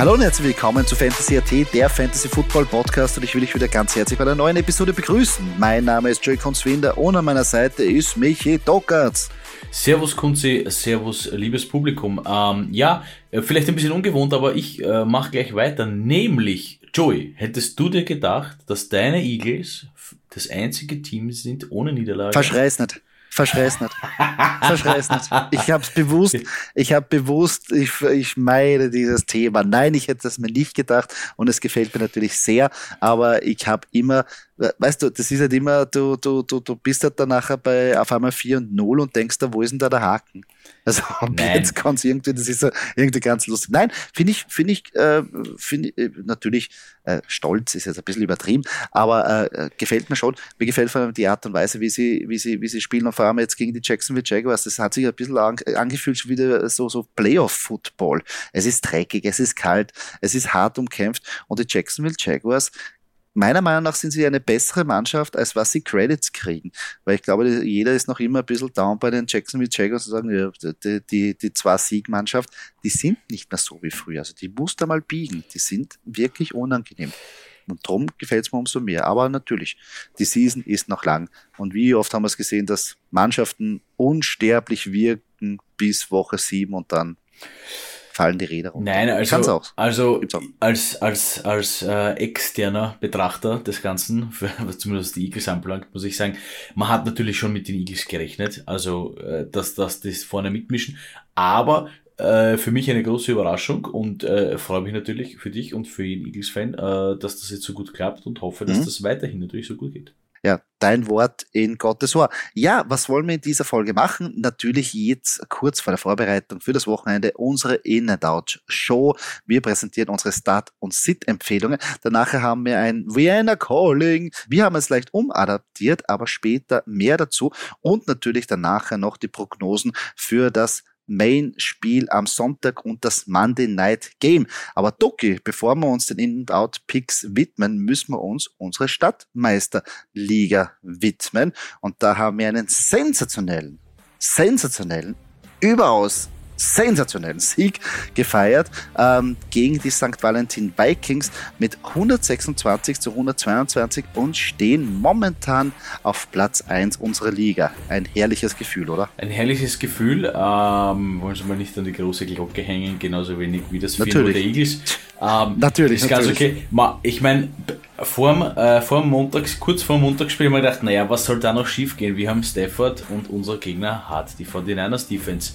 Hallo und herzlich willkommen zu Fantasy AT, der Fantasy Football Podcast und ich will dich wieder ganz herzlich bei der neuen Episode begrüßen. Mein Name ist Joey Konzwinder und an meiner Seite ist Michi Dockertz. Servus Kunzi, Servus liebes Publikum. Ähm, ja, äh, vielleicht ein bisschen ungewohnt, aber ich äh, mache gleich weiter. Nämlich, Joey, hättest du dir gedacht, dass deine Eagles das einzige Team sind ohne Niederlage? Verschrei's nicht. Verschreiß nicht. Verschreiß nicht. Ich hab's bewusst, ich habe bewusst, ich, ich meide dieses Thema. Nein, ich hätte das mir nicht gedacht und es gefällt mir natürlich sehr, aber ich habe immer, weißt du, das ist halt immer, du, du, du, du bist halt dann nachher bei auf einmal 4 und 0 und denkst da, wo ist denn da der Haken? Also Nein. jetzt kann es irgendwie, das ist irgendwie ganz lustig. Nein, finde ich, finde ich, äh, finde äh, natürlich, äh, stolz ist jetzt ein bisschen übertrieben, aber äh, gefällt mir schon. Mir gefällt vor allem die Art und Weise, wie sie, wie sie, wie sie spielen und vor allem jetzt gegen die Jacksonville Jaguars. Das hat sich ein bisschen an, angefühlt schon wieder so, so Playoff-Football. Es ist dreckig, es ist kalt, es ist hart umkämpft und die Jacksonville Jaguars meiner Meinung nach sind sie eine bessere Mannschaft, als was sie Credits kriegen. Weil ich glaube, jeder ist noch immer ein bisschen down bei den Jacksonville Jaguars und sagen, ja, die, die, die zwei Siegmannschaft, die sind nicht mehr so wie früher. Also die muss da mal biegen. Die sind wirklich unangenehm. Und darum gefällt es mir umso mehr. Aber natürlich, die Season ist noch lang. Und wie oft haben wir es gesehen, dass Mannschaften unsterblich wirken bis Woche sieben und dann fallen die Räder runter. Nein, also, auch. also auch. als, als, als äh, externer Betrachter des Ganzen, für, was zumindest die Eagles anbelangt, muss ich sagen, man hat natürlich schon mit den Eagles gerechnet, also äh, dass, dass das vorne mitmischen, aber äh, für mich eine große Überraschung und äh, freue mich natürlich für dich und für jeden Eagles-Fan, äh, dass das jetzt so gut klappt und hoffe, dass mhm. das weiterhin natürlich so gut geht. Ja, dein Wort in Gottes Ohr. Ja, was wollen wir in dieser Folge machen? Natürlich jetzt kurz vor der Vorbereitung für das Wochenende unsere In-and-Out Show. Wir präsentieren unsere Start- und Sit-Empfehlungen. Danach haben wir ein Vienna Calling. Wir haben es leicht umadaptiert, aber später mehr dazu. Und natürlich danach noch die Prognosen für das Main-Spiel am Sonntag und das Monday Night Game. Aber Doki, bevor wir uns den In-and-Out-Picks widmen, müssen wir uns unsere Stadtmeisterliga widmen. Und da haben wir einen sensationellen, sensationellen, überaus sensationellen Sieg gefeiert ähm, gegen die St. Valentin Vikings mit 126 zu 122 und stehen momentan auf Platz 1 unserer Liga. Ein herrliches Gefühl, oder? Ein herrliches Gefühl. Ähm, wollen Sie mal nicht an die große Glocke hängen, genauso wenig wie das Field der Eagles. Ähm, natürlich. Ist natürlich. okay. Ich meine, vor äh, vor Montags, kurz vor dem Montagsspiel haben wir gedacht, naja, was soll da noch schief gehen? Wir haben Stafford und unser Gegner hat die 49ers Defense.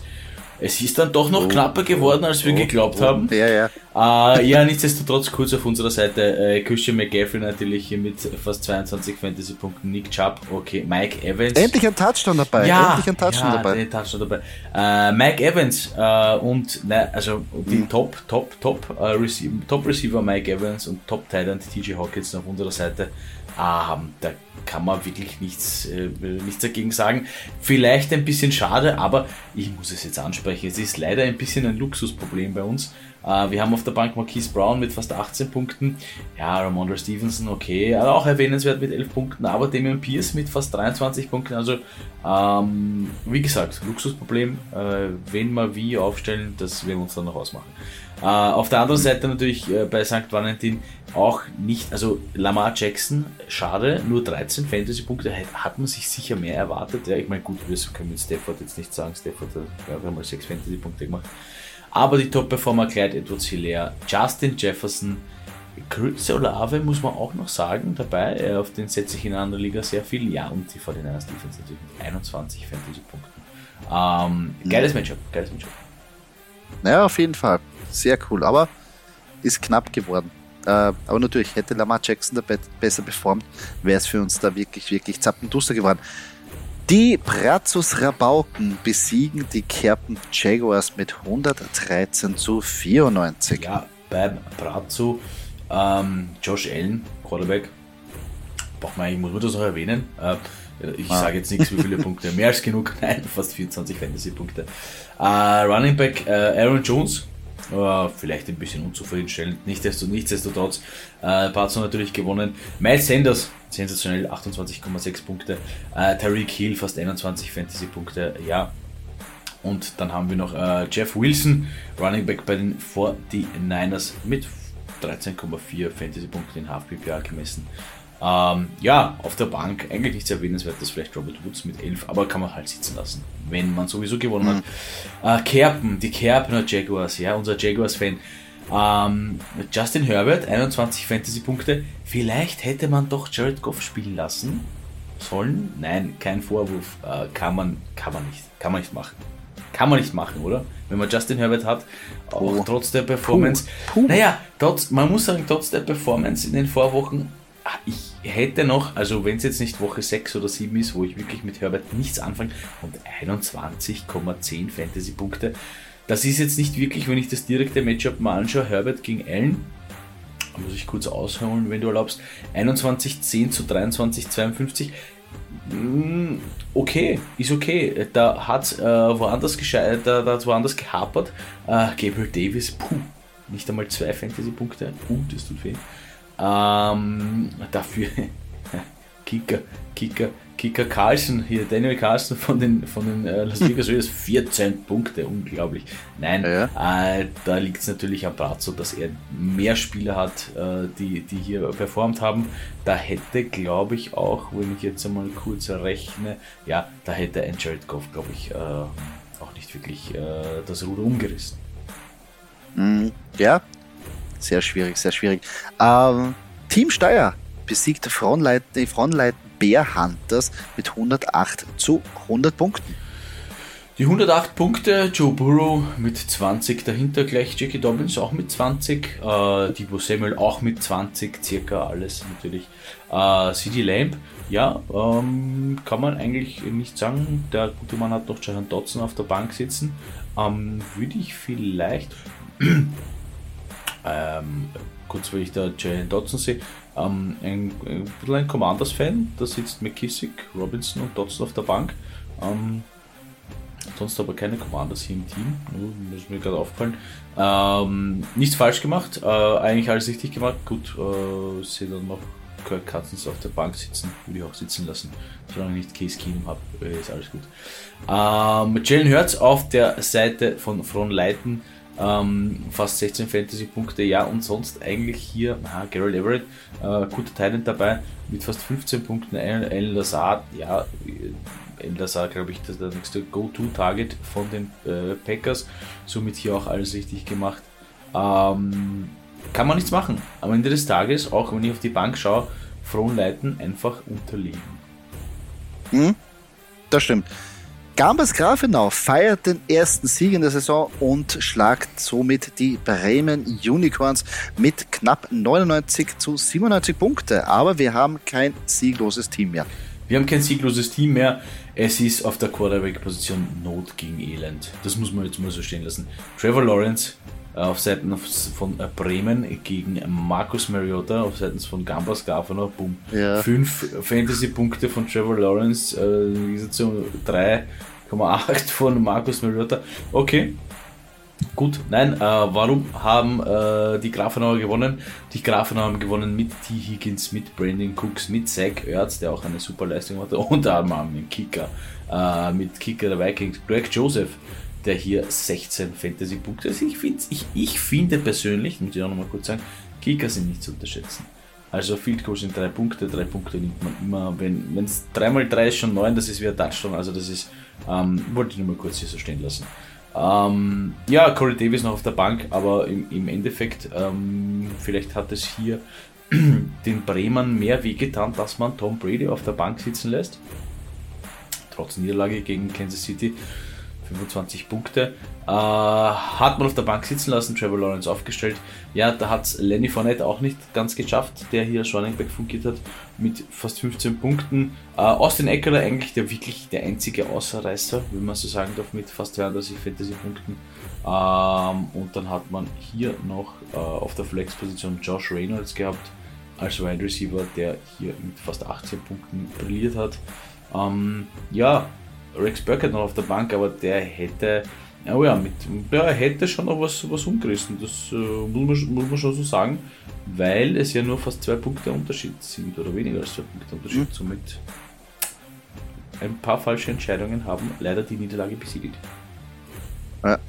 Es ist dann doch noch oh, knapper geworden, als wir oh, geglaubt oh, haben. Ja, ja. Äh, ja, nichtsdestotrotz kurz auf unserer Seite. Äh, Christian McGaffrey natürlich hier mit fast 22 Fantasy-Punkten. Nick Chubb, okay. Mike Evans. Endlich ein Touchdown dabei. Ja, Endlich ein Touchdown ja, dabei. Touchdown dabei. Äh, Mike Evans äh, und ne, also die mhm. Top, Top, Top, äh, Receiver, Top Receiver Mike Evans und Top Titan TJ Hawkins auf unserer Seite. Ähm, da kann man wirklich nichts, äh, nichts dagegen sagen. Vielleicht ein bisschen schade, aber ich muss es jetzt ansprechen. Es ist leider ein bisschen ein Luxusproblem bei uns. Äh, wir haben auf der Bank Marquise Brown mit fast 18 Punkten. Ja, Ramondre Stevenson, okay, also auch erwähnenswert mit 11 Punkten, aber Damian Pierce mit fast 23 Punkten. Also, ähm, wie gesagt, Luxusproblem. Äh, wen wir wie aufstellen, das werden wir uns dann noch ausmachen. Äh, auf der anderen Seite natürlich äh, bei St. Valentin auch nicht, also Lamar Jackson, schade, nur 13 Fantasy-Punkte, hat man sich sicher mehr erwartet. Ja, ich meine, gut, wir können mit Stafford jetzt nicht sagen, Stafford hat ja, mal 6 Fantasy-Punkte gemacht. Aber die Top-Performer Clyde Edwards Hilaire, Justin Jefferson, Chris Olave muss man auch noch sagen dabei, auf den setze ich in einer anderen Liga sehr viel. Ja, und die 49ers Defense natürlich mit 21 Fantasy-Punkten. Ähm, geiles. Matchup, geiles Matchup. Naja, auf jeden Fall. Sehr cool, aber ist knapp geworden. Äh, aber natürlich, hätte Lamar Jackson da besser performt, wäre es für uns da wirklich, wirklich zappenduster geworden. Die Brazos Rabauken besiegen die Kerpen Jaguars mit 113 zu 94. Ja, beim Brazzo ähm, Josh Allen, Quarterback. Braucht man, ich muss das noch erwähnen. Äh, ich ah. sage jetzt nichts, wie viele Punkte. Mehr als genug. Nein, fast 24 Fantasy-Punkte. Äh, Running Back äh, Aaron Jones. Uh, vielleicht ein bisschen unzufriedenstellend. Nichtsdestotrotz, nichtsdestotrotz äh, Patson natürlich gewonnen. Miles Sanders, sensationell, 28,6 Punkte. Äh, Tariq Hill, fast 21 Fantasy-Punkte. Ja, und dann haben wir noch äh, Jeff Wilson, Running Back bei den 49ers mit 13,4 Fantasy-Punkte in Half-PPA gemessen. Ähm, ja, auf der Bank eigentlich nichts erwähnenswertes, vielleicht Robert Woods mit 11, aber kann man halt sitzen lassen, wenn man sowieso gewonnen mhm. hat. Äh, Kerpen, die Kerpener Jaguars, ja, unser Jaguars-Fan. Ähm, Justin Herbert, 21 Fantasy-Punkte. Vielleicht hätte man doch Jared Goff spielen lassen sollen. Nein, kein Vorwurf. Äh, kann, man, kann man nicht. Kann man nicht machen. Kann man nicht machen, oder? Wenn man Justin Herbert hat, auch oh. trotz der Performance. Puh. Puh. Naja, trotz, man muss sagen, trotz der Performance in den Vorwochen, ah, ich hätte noch, also wenn es jetzt nicht Woche 6 oder 7 ist, wo ich wirklich mit Herbert nichts anfange, und 21,10 Fantasy-Punkte, das ist jetzt nicht wirklich, wenn ich das direkte Matchup mal anschaue, Herbert gegen Allen, muss ich kurz ausholen, wenn du erlaubst, 21,10 zu 23,52 Mm, okay, ist okay. Da hat es äh, woanders da, da woanders gehapert. Äh, Gabriel Davis, puh, nicht einmal zwei Fantasy-Punkte. Uh, das tut weh. Ähm, dafür Kicker, Kicker, Kicker Carlson, hier Daniel Carlson von den, von den äh, Las Vegas Raiders, 14 Punkte, unglaublich. Nein, ja. äh, da liegt es natürlich am Brazzo, dass er mehr Spieler hat, äh, die, die hier performt haben. Da hätte, glaube ich, auch, wenn ich jetzt einmal kurz rechne, ja, da hätte ein Jared Goff, glaube ich, äh, auch nicht wirklich äh, das Ruder umgerissen. Mm, ja, sehr schwierig, sehr schwierig. Ähm, Team Steyr besiegt Frontleiten, die Frontleiten Bear Hunters mit 108 zu 100 Punkten. Die 108 Punkte, Joe Burrow mit 20 dahinter, gleich Jackie Dobbins auch mit 20, äh, Debo Samuel auch mit 20, circa alles natürlich. Äh, CD Lamb, ja, ähm, kann man eigentlich nicht sagen, der gute Mann hat noch Jahan Dotson auf der Bank sitzen. Ähm, Würde ich vielleicht, ähm, kurz weil ich da Jahan Dotson sehe, ähm, ein, ein bisschen ein Commanders-Fan, da sitzt McKissick, Robinson und Dodson auf der Bank. Ähm, sonst aber keine Commanders hier im Team, das ist mir gerade aufgefallen. Ähm, nichts falsch gemacht, äh, eigentlich alles richtig gemacht. Gut, äh, sehe dann noch Kirk Cousins auf der Bank sitzen, würde ich auch sitzen lassen. Solange ich nicht Case Keenum habe, äh, ist alles gut. Ähm, Jalen Hurts auf der Seite von Fron Leiten ähm, fast 16 Fantasy-Punkte, ja, und sonst eigentlich hier, aha, Gerald Everett, äh, guter Talent dabei, mit fast 15 Punkten, Alan Lazard, ja, Alan Lazard, glaube ich, das der nächste Go-To-Target von den äh, Packers, somit hier auch alles richtig gemacht. Ähm, kann man nichts machen. Am Ende des Tages, auch wenn ich auf die Bank schaue, Frohnleiten einfach unterliegen. Hm, das stimmt. Gambas Grafenau feiert den ersten Sieg in der Saison und schlagt somit die Bremen Unicorns mit knapp 99 zu 97 Punkte. Aber wir haben kein siegloses Team mehr. Wir haben kein siegloses Team mehr. Es ist auf der Quarterback-Position Not gegen Elend. Das muss man jetzt mal so stehen lassen. Trevor Lawrence auf Seiten von äh, Bremen gegen Markus Mariota auf Seiten von Gambas Grafenau. Boom. Ja. Fünf Fantasy-Punkte von Trevor Lawrence, äh, 3,8 von Markus Mariota. Okay, Gut, nein, äh, warum haben äh, die Grafenauer gewonnen? Die Grafenauer haben gewonnen mit T. Higgins, mit Brandon Cooks, mit Zach Ertz, der auch eine super Leistung hatte, und haben mit Kicker, äh, mit Kicker der Vikings, Greg Joseph, der hier 16 Fantasy-Punkte. Also ich, ich, ich finde persönlich, muss ich auch nochmal kurz sagen, Kicker sind nicht zu unterschätzen. Also Field Goal sind drei Punkte, drei Punkte nimmt man immer, wenn es dreimal drei ist schon neun, das ist wie ein Touchdown, also das ist, ähm, wollte ich nur mal kurz hier so stehen lassen. Ähm, ja, Corey Davis noch auf der Bank, aber im, im Endeffekt, ähm, vielleicht hat es hier den Bremern mehr wehgetan, dass man Tom Brady auf der Bank sitzen lässt. Trotz Niederlage gegen Kansas City. 25 Punkte. Äh, hat man auf der Bank sitzen lassen, Trevor Lawrence aufgestellt. Ja, da hat es Lenny Fournette auch nicht ganz geschafft, der hier Running Back fungiert hat, mit fast 15 Punkten. Äh, Austin Eckler eigentlich der wirklich der einzige Außerreißer, wenn man so sagen darf, mit fast 32 Fantasy-Punkten. Ähm, und dann hat man hier noch äh, auf der Flex-Position Josh Reynolds gehabt, als Wide Receiver, der hier mit fast 18 Punkten brilliert hat. Ähm, ja, Rex Burkett noch auf der Bank, aber der hätte, oh ja, mit, der hätte schon noch was, was umgerissen. Das äh, muss, man, muss man schon so sagen, weil es ja nur fast zwei Punkte Unterschied sind oder weniger als zwei Punkte Unterschied. Mhm. Somit ein paar falsche Entscheidungen haben leider die Niederlage besiegelt. Ja.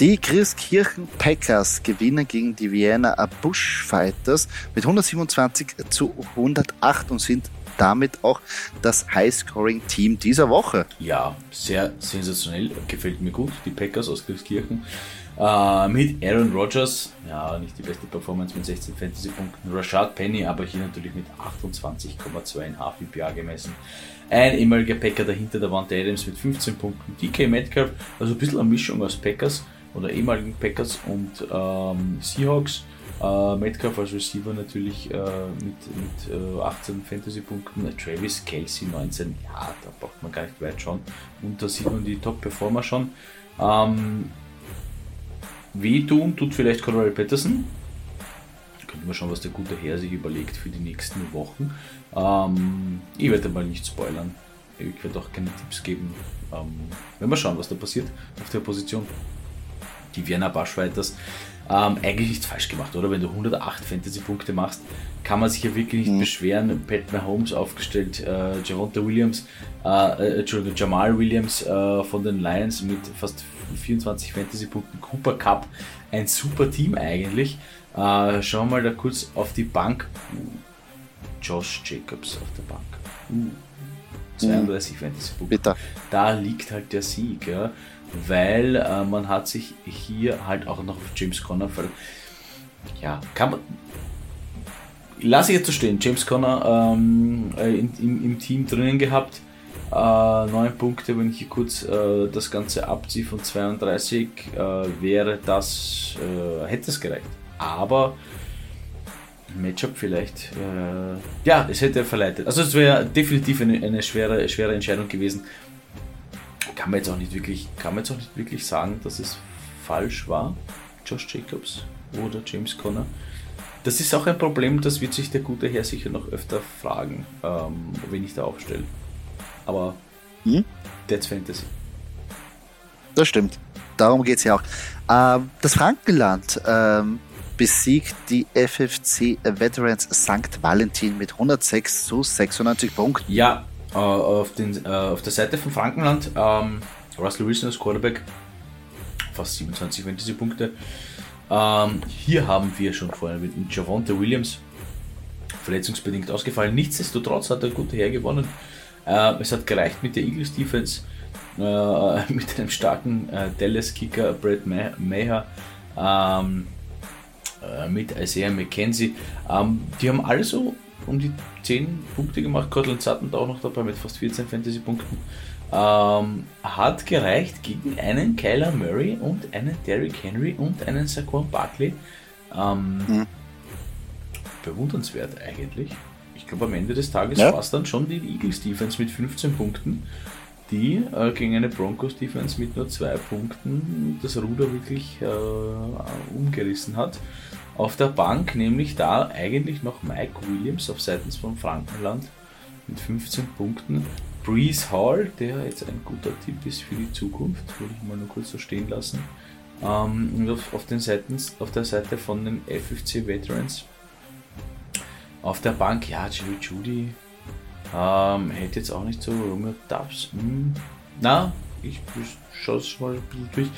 Die Christkirchen Packers gewinnen gegen die Vienna Bush Fighters mit 127 zu 108 und sind damit auch das Highscoring-Team dieser Woche. Ja, sehr sensationell, gefällt mir gut. Die Packers aus Christkirchen. Äh, mit Aaron Rodgers, ja, nicht die beste Performance mit 16 Fantasy-Punkten. Rashad Penny, aber hier natürlich mit 28,2 in HVPA gemessen. Ein ehemaliger Packer dahinter, der Wante Adams mit 15 Punkten. DK Metcalf, also ein bisschen eine Mischung aus Packers oder ehemaligen Packers und ähm, Seahawks. Äh, Metcalf als Receiver natürlich äh, mit, mit äh, 18 Fantasy-Punkten. Travis Kelsey 19, ja, da braucht man gar nicht weit schauen. Und da sieht man die Top-Performer schon. Ähm, wehtun tut vielleicht Colorado Patterson. Könnte man schauen, was der gute Herr sich überlegt für die nächsten Wochen. Ähm, ich werde mal nicht spoilern. Ich werde auch keine Tipps geben. Ähm, wenn wir schauen, was da passiert auf der Position. Die Vienna Bushfighters ähm, eigentlich nichts falsch gemacht, oder? Wenn du 108 Fantasy-Punkte machst, kann man sich ja wirklich nicht mhm. beschweren. Pat Mahomes aufgestellt, äh, Javonta Williams, äh, äh, Entschuldigung, Jamal Williams äh, von den Lions mit fast 24 Fantasy-Punkten, Cooper Cup, ein super Team eigentlich. Äh, schauen wir mal da kurz auf die Bank. Uh, Josh Jacobs auf der Bank. Uh, 32 mhm. Fantasy-Punkte. Da liegt halt der Sieg. Ja weil äh, man hat sich hier halt auch noch auf James Conner ver ja, kann man lasse ich jetzt so stehen, James Conner ähm, äh, in, im, im, Team drinnen gehabt, äh, 9 Punkte, wenn ich hier kurz äh, das Ganze abziehe von 32, äh, wäre das, äh, hätte es gereicht. Aber Matchup vielleicht, äh, ja, es hätte verleitet. Also es wäre definitiv eine, eine schwere, schwere Entscheidung gewesen kann man jetzt auch nicht wirklich, kann man jetzt auch nicht wirklich sagen, dass es falsch war, Josh Jacobs oder James Conner. Das ist auch ein Problem, das wird sich der gute Herr sicher noch öfter fragen, ähm, wenn ich da aufstelle. Aber hm? that's Fantasy. Das stimmt. Darum geht es ja auch. Ähm, das Frankenland ähm, besiegt die FFC Veterans St. Valentin mit 106 zu 96 Punkten. Ja, äh, auf, den, äh, auf der Seite von Frankenland, ähm, Russell Wilson als Quarterback, fast 27 Fantasy-Punkte. Ähm, hier haben wir schon vorher mit Javonte Williams verletzungsbedingt ausgefallen. Nichtsdestotrotz hat er gut hergewonnen. Äh, es hat gereicht mit der Eagles Defense, äh, mit einem starken äh, Dallas-Kicker Brad Maher, ähm, äh, mit Isaiah McKenzie. Ähm, die haben alle so um die 10 Punkte gemacht. Cortland Sutton auch noch dabei mit fast 14 Fantasy-Punkten. Ähm, hat gereicht gegen einen Kyler Murray und einen Derrick Henry und einen Saquon Barkley. Ähm, mhm. Bewundernswert eigentlich. Ich glaube, am Ende des Tages ja. war es dann schon die Eagles Defense mit 15 Punkten, die äh, gegen eine Broncos Defense mit nur 2 Punkten das Ruder wirklich äh, umgerissen hat. Auf der Bank nämlich da eigentlich noch Mike Williams auf Seiten von Frankenland mit 15 Punkten. Breeze Hall, der jetzt ein guter Tipp ist für die Zukunft, würde ich mal nur kurz so stehen lassen. Ähm, und auf, auf, den Seiten, auf der Seite von den FFC Veterans. Auf der Bank, ja, Jerry Judy ähm, hätte jetzt auch nicht so Romeo Dubs. Hm, na, ich schaue es mal ein bisschen durch.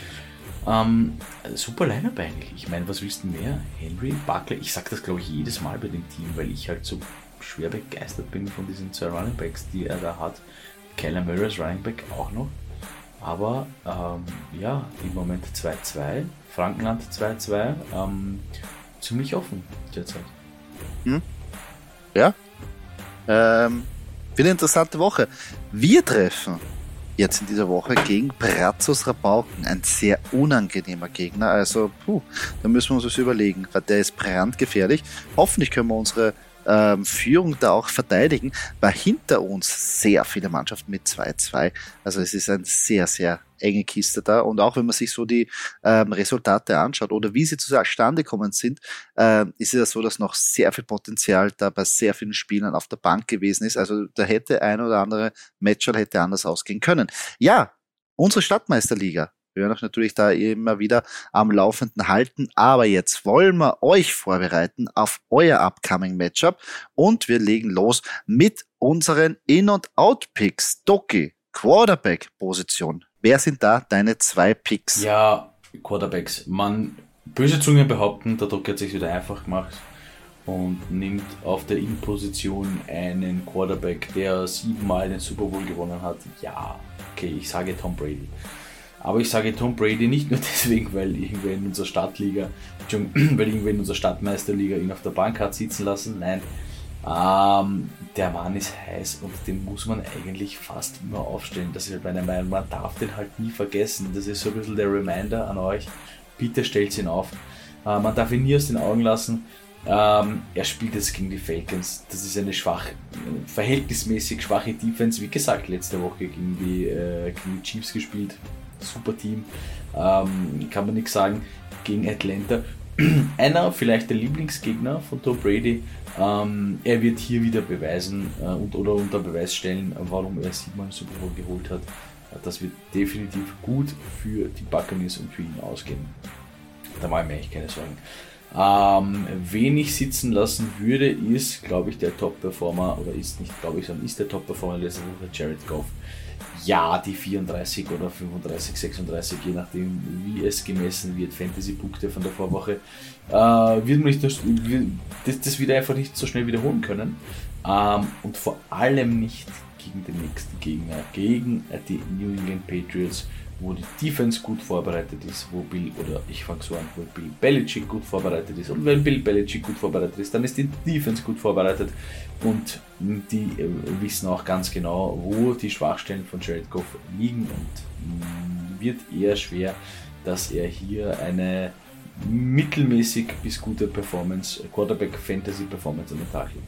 Ähm, super Line-Up eigentlich. Ich meine, was willst du mehr? Henry, Buckley, ich sag das glaube ich jedes Mal bei dem Team, weil ich halt so schwer begeistert bin von diesen zwei Running Backs, die er da hat. Kyler Murray Running Back auch noch. Aber ähm, ja, im Moment 2-2, Frankenland 2-2, ähm, ziemlich offen derzeit. Hm? Ja. Ähm, wieder interessante Woche. Wir treffen jetzt in dieser Woche gegen Brazos Rabauken, ein sehr unangenehmer Gegner. Also, puh, da müssen wir uns was überlegen, weil der ist brandgefährlich. Hoffentlich können wir unsere ähm, Führung da auch verteidigen, weil hinter uns sehr viele Mannschaften mit 2-2. Also es ist ein sehr, sehr enge Kiste da. Und auch wenn man sich so die ähm, Resultate anschaut oder wie sie zustande kommen sind, äh, ist es ja so, dass noch sehr viel Potenzial da bei sehr vielen Spielern auf der Bank gewesen ist. Also da hätte ein oder andere Matcher hätte anders ausgehen können. Ja, unsere Stadtmeisterliga wir werden euch natürlich da immer wieder am Laufenden halten. Aber jetzt wollen wir euch vorbereiten auf euer upcoming Matchup und wir legen los mit unseren In- und Out-Picks. Doki, Quarterback-Position. Wer sind da deine zwei Picks? Ja, Quarterbacks. Man, böse Zungen behaupten, der Doki hat sich wieder einfach gemacht und nimmt auf der In-Position einen Quarterback, der siebenmal den Super Bowl gewonnen hat. Ja, okay, ich sage Tom Brady. Aber ich sage Tom Brady nicht nur deswegen, weil irgendwer in unserer Stadtliga, weil irgendwer in unserer Stadtmeisterliga ihn auf der Bank hat sitzen lassen. Nein, ähm, der Mann ist heiß und den muss man eigentlich fast immer aufstellen. Das ist halt meine Meinung. Man darf den halt nie vergessen. Das ist so ein bisschen der Reminder an euch. Bitte stellt ihn auf. Äh, man darf ihn nie aus den Augen lassen. Ähm, er spielt jetzt gegen die Falcons. Das ist eine schwach, verhältnismäßig schwache Defense. Wie gesagt, letzte Woche gegen die, äh, gegen die Chiefs gespielt super Team, ähm, kann man nichts sagen, gegen Atlanta. Einer, vielleicht der Lieblingsgegner von Tom Brady, ähm, er wird hier wieder beweisen äh, und, oder unter Beweis stellen, warum er siebenmal Super Bowl geholt hat. Das wird definitiv gut für die Buccaneers und für ihn ausgehen. Da mache ich mir eigentlich keine Sorgen. Ähm, wen ich sitzen lassen würde, ist, glaube ich, der Top-Performer, oder ist nicht, glaube ich, sondern ist der Top-Performer letzte Woche, Jared Goff ja, die 34 oder 35, 36, je nachdem, wie es gemessen wird, Fantasy-Punkte von der Vorwoche, äh, wird man nicht, das, das wieder einfach nicht so schnell wiederholen können. Ähm, und vor allem nicht gegen den nächsten Gegner, gegen die New England Patriots wo die Defense gut vorbereitet ist, wo Bill, oder ich fange so an, wo Bill Belichick gut vorbereitet ist. Und wenn Bill Belichick gut vorbereitet ist, dann ist die Defense gut vorbereitet. Und die äh, wissen auch ganz genau, wo die Schwachstellen von Jared Goff liegen. Und mm, wird eher schwer, dass er hier eine mittelmäßig bis gute Performance, Quarterback Fantasy Performance an den Tag legt.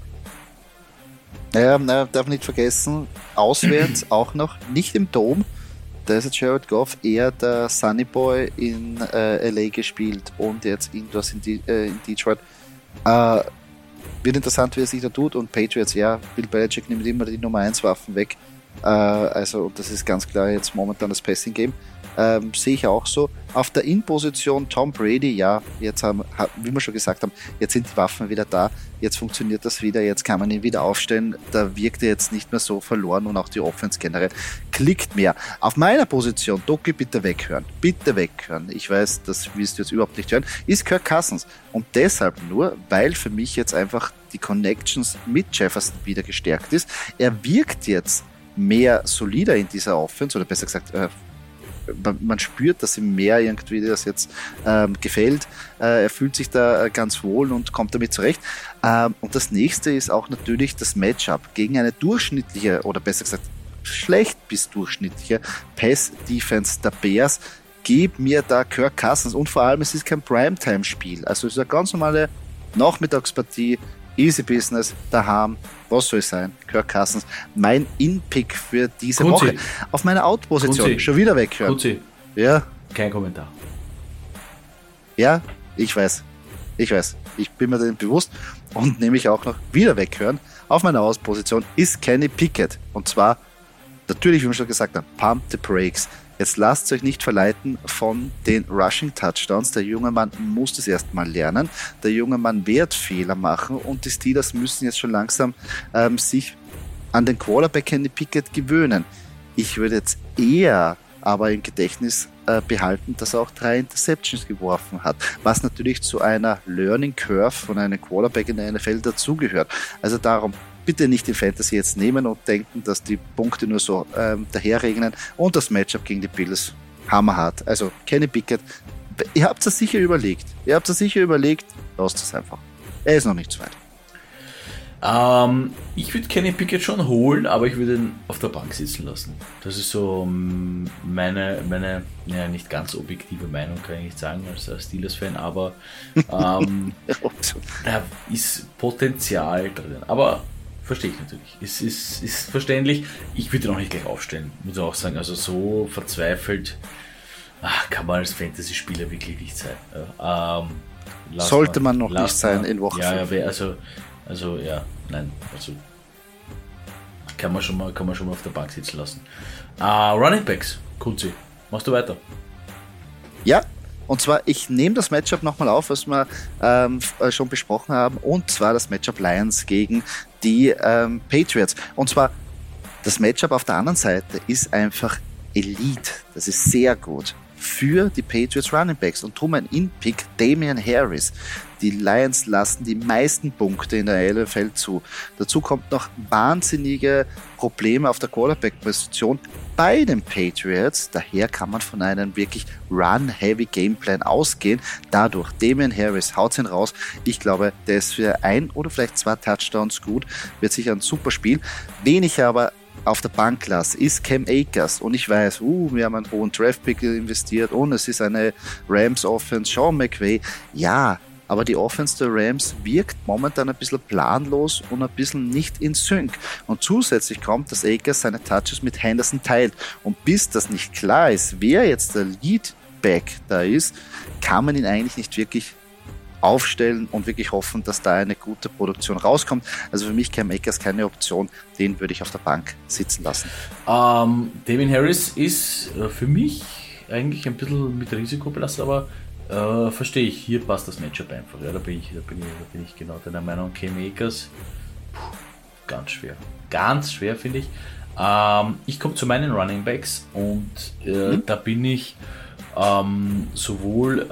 Naja, naja, darf nicht vergessen, auswärts auch noch, nicht im Dom, da ist jetzt Jared Goff eher der Sunny Boy in äh, LA gespielt und jetzt Indoors in, die, äh, in Detroit. Äh, wird interessant, wie er sich da tut und Patriots, ja, Bill Belichick nimmt immer die Nummer 1 Waffen weg. Äh, also, das ist ganz klar jetzt momentan das Passing Game. Ähm, sehe ich auch so. Auf der In-Position Tom Brady, ja, jetzt haben, wie wir schon gesagt haben, jetzt sind die Waffen wieder da, jetzt funktioniert das wieder, jetzt kann man ihn wieder aufstellen. Da wirkt er jetzt nicht mehr so verloren und auch die Offense generell klickt mehr. Auf meiner Position, Doki, bitte weghören, bitte weghören. Ich weiß, das willst du jetzt überhaupt nicht hören, ist Kirk Cousins. Und deshalb nur, weil für mich jetzt einfach die Connections mit Jefferson wieder gestärkt ist. Er wirkt jetzt mehr solider in dieser Offense, oder besser gesagt, äh, man, spürt, dass ihm mehr irgendwie das jetzt ähm, gefällt. Äh, er fühlt sich da äh, ganz wohl und kommt damit zurecht. Ähm, und das nächste ist auch natürlich das Matchup gegen eine durchschnittliche oder besser gesagt schlecht bis durchschnittliche Pass-Defense der Bears. Gib mir da Kirk Cousins und vor allem es ist kein Primetime-Spiel. Also es ist eine ganz normale Nachmittagspartie Easy Business, daheim, was soll es sein? Kirk Cousins, mein In-Pick für diese Kunzi. Woche. Auf meiner Out-Position, schon wieder weghören. Kunzi. Ja. Kein Kommentar. Ja, ich weiß. Ich weiß. Ich bin mir dem bewusst und nehme ich auch noch wieder weghören. Auf meiner Ausposition ist Kenny Pickett. Und zwar, natürlich, wie wir schon gesagt haben, Pump the Brakes. Jetzt lasst euch nicht verleiten von den Rushing Touchdowns. Der junge Mann muss das erstmal lernen. Der junge Mann wird Fehler machen und die Steelers müssen jetzt schon langsam ähm, sich an den Quarterback Kenny Pickett gewöhnen. Ich würde jetzt eher aber im Gedächtnis äh, behalten, dass er auch drei Interceptions geworfen hat, was natürlich zu einer Learning Curve von einem Quarterback in der NFL dazugehört. Also darum, bitte nicht die Fantasy jetzt nehmen und denken, dass die Punkte nur so ähm, daherregnen. Und das Matchup gegen die Bills, hammerhart. Also Kenny Pickett, ihr habt es sicher überlegt. Ihr habt es sicher überlegt, lasst es einfach. Er ist noch nicht zu weit. Ähm, ich würde Kenny Pickett schon holen, aber ich würde ihn auf der Bank sitzen lassen. Das ist so mm, meine, meine ja, nicht ganz objektive Meinung, kann ich nicht sagen, als Steelers-Fan, aber ähm, da ist Potenzial drin. Aber verstehe ich natürlich. Es ist, ist verständlich. Ich würde ihn auch nicht gleich aufstellen, muss ich auch sagen. Also so verzweifelt ach, kann man als Fantasy-Spieler wirklich nicht sein. Ähm, Sollte man, man noch nicht sein in Woche Ja, ja also also ja, nein, also kann man schon mal, kann man schon mal auf der Bank sitzen lassen. Uh, Running Backs, Kunzi, machst du weiter? Ja, und zwar, ich nehme das Matchup nochmal auf, was wir ähm, äh, schon besprochen haben, und zwar das Matchup Lions gegen die ähm, Patriots. Und zwar, das Matchup auf der anderen Seite ist einfach Elite. Das ist sehr gut für die Patriots Running Backs und drum ein In-Pick Damian Harris. Die Lions lassen die meisten Punkte in der LFL zu. Dazu kommt noch wahnsinnige Probleme auf der Quarterback-Position bei den Patriots. Daher kann man von einem wirklich Run-Heavy Gameplan ausgehen. Dadurch, Damian Harris haut ihn raus. Ich glaube, der ist für ein oder vielleicht zwei Touchdowns gut. Wird sicher ein super Spiel. Wen ich aber auf der Bank lasse, ist Cam Akers und ich weiß, uh, wir haben einen hohen Draftpick investiert und es ist eine Rams Offense, Sean McVay. Ja, aber die Offense der Rams wirkt momentan ein bisschen planlos und ein bisschen nicht in Sync. Und zusätzlich kommt, dass Akers seine Touches mit Henderson teilt. Und bis das nicht klar ist, wer jetzt der Leadback da ist, kann man ihn eigentlich nicht wirklich aufstellen und wirklich hoffen, dass da eine gute Produktion rauskommt. Also für mich Cam Akers keine Option, den würde ich auf der Bank sitzen lassen. Ähm, Damien Harris ist äh, für mich eigentlich ein bisschen mit Risiko belastet, aber äh, verstehe ich, hier passt das Matchup einfach. Ja, da bin ich, da bin ich, da bin ich genau deiner Meinung. Cam Akers, puh, ganz schwer. Ganz schwer, finde ich. Ähm, ich komme zu meinen Running Backs und äh, mhm. da bin ich ähm, sowohl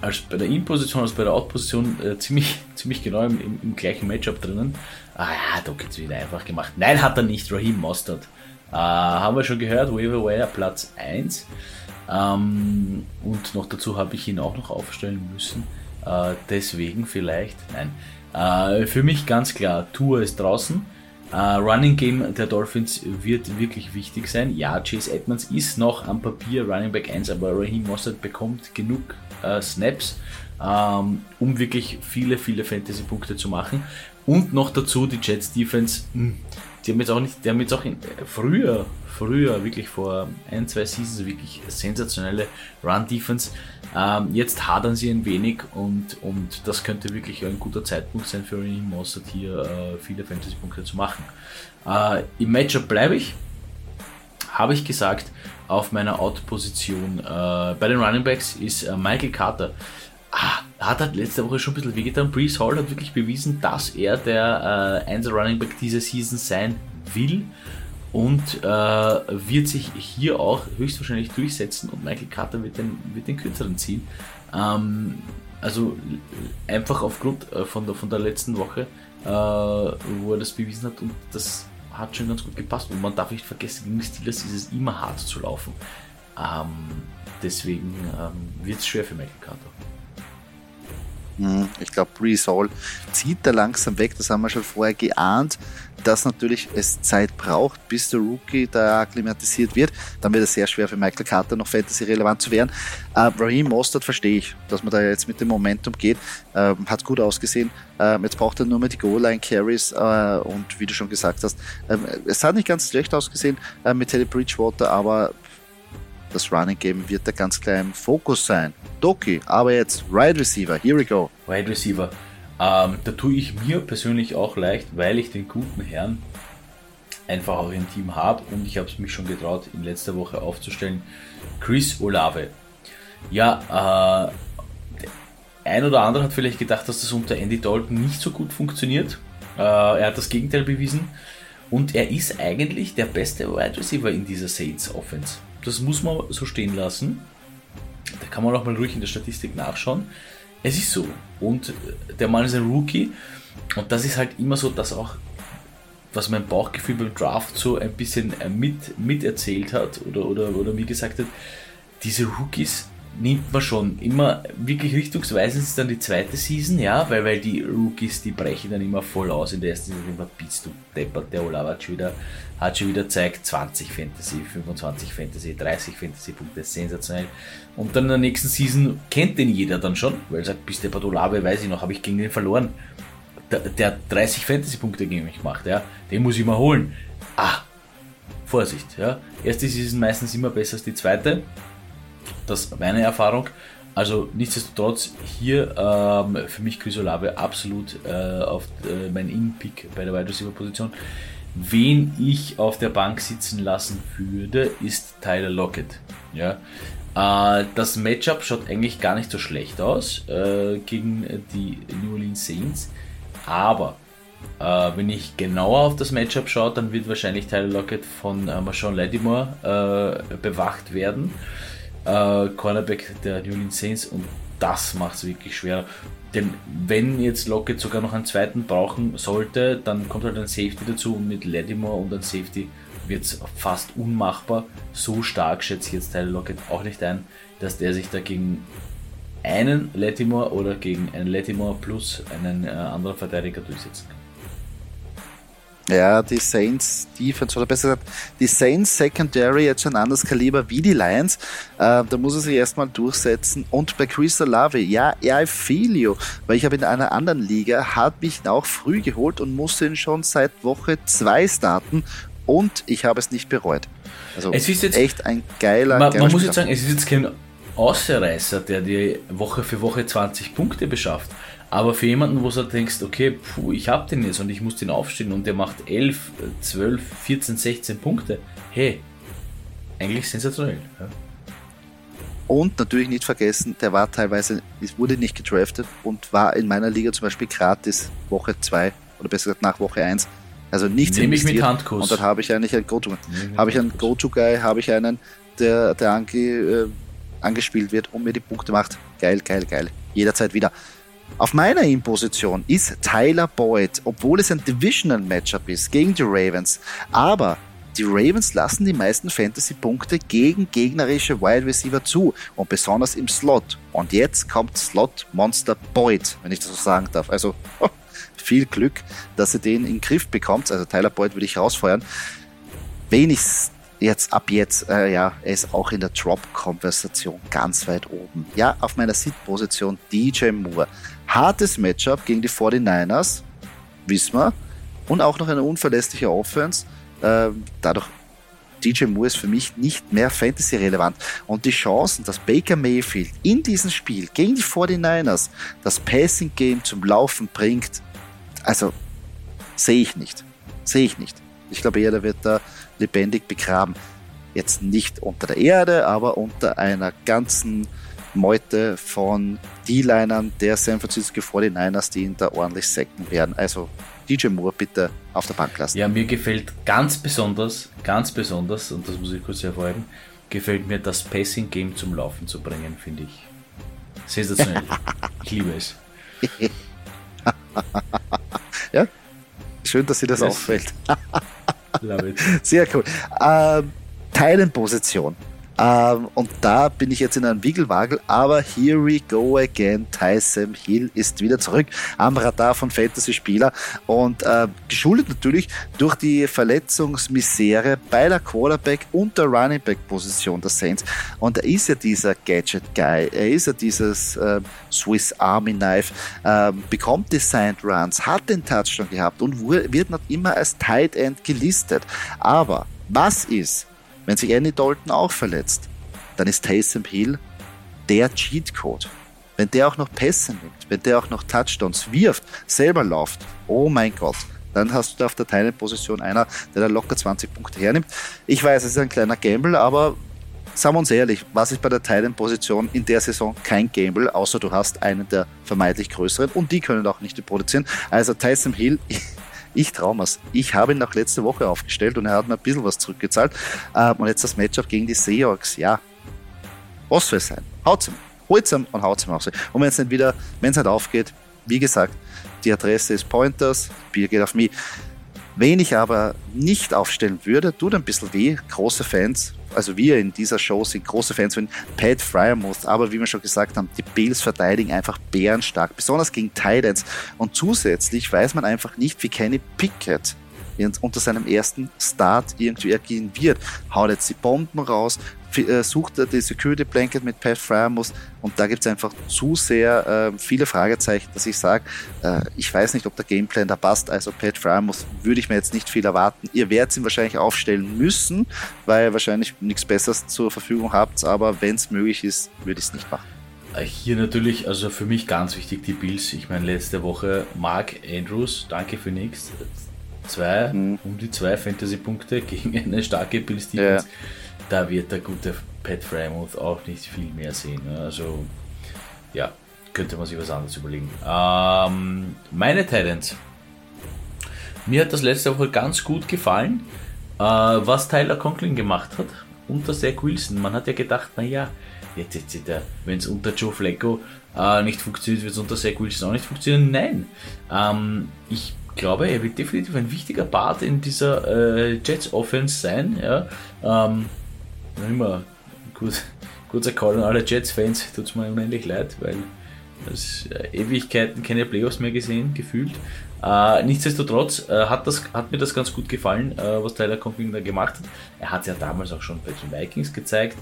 als bei der In-Position als bei der Out-Position äh, ziemlich, ziemlich genau im, im, im, gleichen Matchup drinnen. Ah ja, da geht's wieder einfach gemacht. Nein, hat er nicht, Raheem Mostert. Äh, haben wir schon gehört, Waiver Wire Platz 1. Ähm, und noch dazu habe ich ihn auch noch aufstellen müssen. Äh, deswegen vielleicht, nein. Äh, für mich ganz klar, Tour ist draußen. Uh, Running Game der Dolphins wird wirklich wichtig sein. Ja, Chase Edmonds ist noch am Papier Running Back 1, aber Raheem Mossad bekommt genug uh, Snaps, um, ähm, um wirklich viele, viele Fantasy-Punkte zu machen. Und noch dazu die Jets Defense, hm, die haben jetzt auch nicht, die haben jetzt auch in, äh, früher früher, wirklich vor ein, zwei Seasons, wirklich sensationelle Run-Defense. Ähm, jetzt hadern sie ein wenig und, und das könnte wirklich ein guter Zeitpunkt sein für ihn, Mossad hier äh, viele Fantasy-Punkte zu machen. Äh, Im Matchup bleibe ich, habe ich gesagt, auf meiner Out-Position. Äh, bei den Running Backs ist äh, Michael Carter. Ah, hat halt letzte Woche schon ein bisschen wehgetan. Brees Hall hat wirklich bewiesen, dass er der äh, 1 Running Back dieser Season sein will und äh, wird sich hier auch höchstwahrscheinlich durchsetzen und Michael Carter wird den, wird den kürzeren ziehen. Ähm, also einfach aufgrund äh, von, der, von der letzten Woche, äh, wo er das bewiesen hat und das hat schon ganz gut gepasst. Und man darf nicht vergessen, gegen die Steelers ist es immer hart zu laufen. Ähm, deswegen ähm, wird es schwer für Michael Carter. Hm, ich glaube, Hall zieht da langsam weg. Das haben wir schon vorher geahnt, dass natürlich es Zeit braucht, bis der Rookie da akklimatisiert wird. Dann wird es sehr schwer für Michael Carter noch Fantasy relevant zu werden. Äh, Raheem Mostert verstehe ich, dass man da jetzt mit dem Momentum geht. Äh, hat gut ausgesehen. Äh, jetzt braucht er nur mehr die Goal-Line-Carries äh, und wie du schon gesagt hast, ähm, es hat nicht ganz schlecht ausgesehen äh, mit Teddy Bridgewater, aber das Running Game wird da ganz klar im Fokus sein. Doki, aber jetzt Wide Receiver, here we go. Wide Receiver. Ähm, da tue ich mir persönlich auch leicht, weil ich den guten Herrn einfach auch im Team habe und ich habe es mich schon getraut, in letzter Woche aufzustellen. Chris Olave. Ja, äh, ein oder andere hat vielleicht gedacht, dass das unter Andy Dalton nicht so gut funktioniert. Äh, er hat das Gegenteil bewiesen und er ist eigentlich der beste Wide Receiver in dieser Saints Offense. Das muss man so stehen lassen. Da kann man auch mal ruhig in der Statistik nachschauen. Es ist so. Und der Mann ist ein Rookie. Und das ist halt immer so, dass auch was mein Bauchgefühl beim Draft so ein bisschen äh, mit, miterzählt hat oder, oder, oder mir gesagt hat, diese Rookies nimmt man schon immer wirklich richtungsweisend ist dann die zweite Season, ja, weil, weil die Rookies, die brechen dann immer voll aus in der ersten Season, immer bist du deppert, der Olava hat schon wieder, hat schon wieder zeigt 20 Fantasy, 25 Fantasy, 30 Fantasy Punkte, sensationell. Und dann in der nächsten Season kennt den jeder dann schon, weil er sagt, bist deppert Olave, weiß ich noch, habe ich gegen den verloren. Der, der hat 30 Fantasy Punkte gegen mich gemacht, ja, den muss ich mal holen. Ah, Vorsicht, ja. Erste Season meistens immer besser als die zweite das meine Erfahrung. Also nichtsdestotrotz hier ähm, für mich Chris Olave absolut äh, auf äh, mein In-Pick bei der Wide Receiver Position. Wen ich auf der Bank sitzen lassen würde, ist Tyler Lockett. Ja. Äh, das Matchup schaut eigentlich gar nicht so schlecht aus äh, gegen die New Orleans Saints, aber äh, wenn ich genauer auf das Matchup schaue, dann wird wahrscheinlich Tyler Lockett von äh, Marshawn Lattimore äh, bewacht werden äh, Cornerback der New Orleans Saints und das macht es wirklich schwer. Denn wenn jetzt Lockett sogar noch einen zweiten brauchen sollte, dann kommt halt ein Safety dazu und mit Lattimore und ein Safety wird es fast unmachbar. So stark schätze ich jetzt Tyler Lockett auch nicht ein, dass der sich dagegen einen Lattimore oder gegen einen Lattimore plus einen äh, anderen Verteidiger durchsetzen kann. Ja, die Saints Defense, oder besser gesagt, die Saints Secondary jetzt schon ein anderes Kaliber wie die Lions. Äh, da muss er sich erstmal durchsetzen. Und bei Chris Olave, ja, ja, I feel you. Weil ich habe in einer anderen Liga, hat mich auch früh geholt und musste ihn schon seit Woche 2 starten. Und ich habe es nicht bereut. Also es ist jetzt, echt ein geiler, Man, geiler man muss jetzt sagen, es ist jetzt kein Außerreißer, der dir Woche für Woche 20 Punkte beschafft. Aber für jemanden, wo du denkst, okay, puh, ich habe den jetzt und ich muss den aufstehen und der macht 11, 12, 14, 16 Punkte, hey, eigentlich sensationell. Ja. Und natürlich nicht vergessen, der war teilweise, es wurde nicht gedraftet und war in meiner Liga zum Beispiel gratis Woche 2 oder besser gesagt nach Woche 1. Also nichts Nehme ich mit Handkuss. Und dann habe ich eigentlich einen Go-To. Habe ich einen Go-To-Guy, habe ich einen, der, der ange, äh, angespielt wird und mir die Punkte macht. Geil, geil, geil. Jederzeit wieder. Auf meiner In-Position ist Tyler Boyd, obwohl es ein Divisional Matchup ist gegen die Ravens. Aber die Ravens lassen die meisten Fantasy-Punkte gegen gegnerische Wide Receiver zu und besonders im Slot. Und jetzt kommt Slot Monster Boyd, wenn ich das so sagen darf. Also viel Glück, dass ihr den in den Griff bekommt. Also Tyler Boyd würde ich rausfeuern. Wen ich jetzt ab jetzt, äh, ja, er ist auch in der Drop-Konversation ganz weit oben. Ja, auf meiner Sit-Position DJ Moore. Hartes Matchup gegen die 49ers, wissen wir. Und auch noch eine unverlässliche Offense. Äh, dadurch DJ Moore ist für mich nicht mehr Fantasy-relevant. Und die Chancen, dass Baker Mayfield in diesem Spiel gegen die 49ers das Passing-Game zum Laufen bringt, also sehe ich nicht. Sehe ich nicht. Ich glaube eher, der wird da lebendig begraben. Jetzt nicht unter der Erde, aber unter einer ganzen Meute von D-Linern der San Francisco 49ers, die ihn da ordentlich sacken werden. Also DJ Moore bitte auf der Bank lassen. Ja, mir gefällt ganz besonders, ganz besonders, und das muss ich kurz hervorheben, gefällt mir das Passing-Game zum Laufen zu bringen, finde ich. Sensationell. ich liebe es. ja, schön, dass dir das yes. auffällt. Sehr cool. Ähm, Teilenposition. Ähm, und da bin ich jetzt in einem Wiggelwagel, aber here we go again. Tyson Hill ist wieder zurück am Radar von Fantasy-Spieler und äh, geschuldet natürlich durch die Verletzungsmisere bei der Quarterback und der Running Back-Position der Saints. Und er ist ja dieser Gadget-Guy, er ist ja dieses äh, Swiss Army Knife, äh, bekommt Designed Runs, hat den Touchdown gehabt und wird noch immer als Tight End gelistet. Aber was ist, wenn sich Andy Dalton auch verletzt, dann ist Taysom Hill der Cheatcode. Wenn der auch noch Pässe nimmt, wenn der auch noch Touchdowns wirft, selber läuft, oh mein Gott, dann hast du da auf der Teilenposition einer, der da locker 20 Punkte hernimmt. Ich weiß, es ist ein kleiner Gamble, aber sagen wir uns ehrlich, was ist bei der Teilenposition in der Saison kein Gamble, außer du hast einen der vermeintlich größeren und die können auch nicht produzieren. Also Tyson Hill, ich traue mir's. Ich habe ihn nach letzte Woche aufgestellt und er hat mir ein bisschen was zurückgezahlt. Ähm, und jetzt das Matchup gegen die Seahawks. Ja, was soll es sein? Haut's ihm. Holt's ihm und haut's ihm auf. Und wenn es nicht wieder, wenn es nicht aufgeht, wie gesagt, die Adresse ist Pointers, Bier geht auf mich. Wen ich aber nicht aufstellen würde, tut ein bisschen weh. Große Fans, also wir in dieser Show sind große Fans von Pat Fryermuth, aber wie wir schon gesagt haben, die Bills verteidigen einfach bärenstark, besonders gegen Titans. Und zusätzlich weiß man einfach nicht, wie Kenny Pickett unter seinem ersten Start irgendwie ergehen wird. Haut jetzt die Bomben raus, sucht er die Security Blanket mit Pat Fryermuth und da gibt es einfach zu sehr äh, viele Fragezeichen, dass ich sage, äh, ich weiß nicht, ob der Gameplan da passt. Also Pat Fryermuth würde ich mir jetzt nicht viel erwarten. Ihr werdet ihn wahrscheinlich aufstellen müssen, weil ihr wahrscheinlich nichts Besseres zur Verfügung habt, aber wenn es möglich ist, würde ich es nicht machen. Äh, hier natürlich, also für mich ganz wichtig die Bills. Ich meine, letzte Woche Mark Andrews, danke für nichts. Zwei, mhm. um die zwei Fantasy-Punkte gegen eine starke Bills Defense. Ja da wird der gute Pat Frymouth auch nicht viel mehr sehen. Ne? Also, ja, könnte man sich was anderes überlegen. Ähm, meine Talents. Mir hat das letzte Woche ganz gut gefallen, äh, was Tyler Conklin gemacht hat unter Zach Wilson. Man hat ja gedacht, naja, jetzt, jetzt, jetzt wenn es unter Joe Flacco äh, nicht funktioniert, wird es unter Zach Wilson auch nicht funktionieren. Nein, ähm, ich glaube, er wird definitiv ein wichtiger Part in dieser äh, Jets Offense sein. Ja? Ähm, immer gut, kurzer Call an alle Jets-Fans, tut es mir unendlich leid, weil es äh, Ewigkeiten keine Playoffs mehr gesehen, gefühlt. Äh, nichtsdestotrotz äh, hat, das, hat mir das ganz gut gefallen, äh, was Tyler Conklin da gemacht hat. Er hat ja damals auch schon bei den Vikings gezeigt,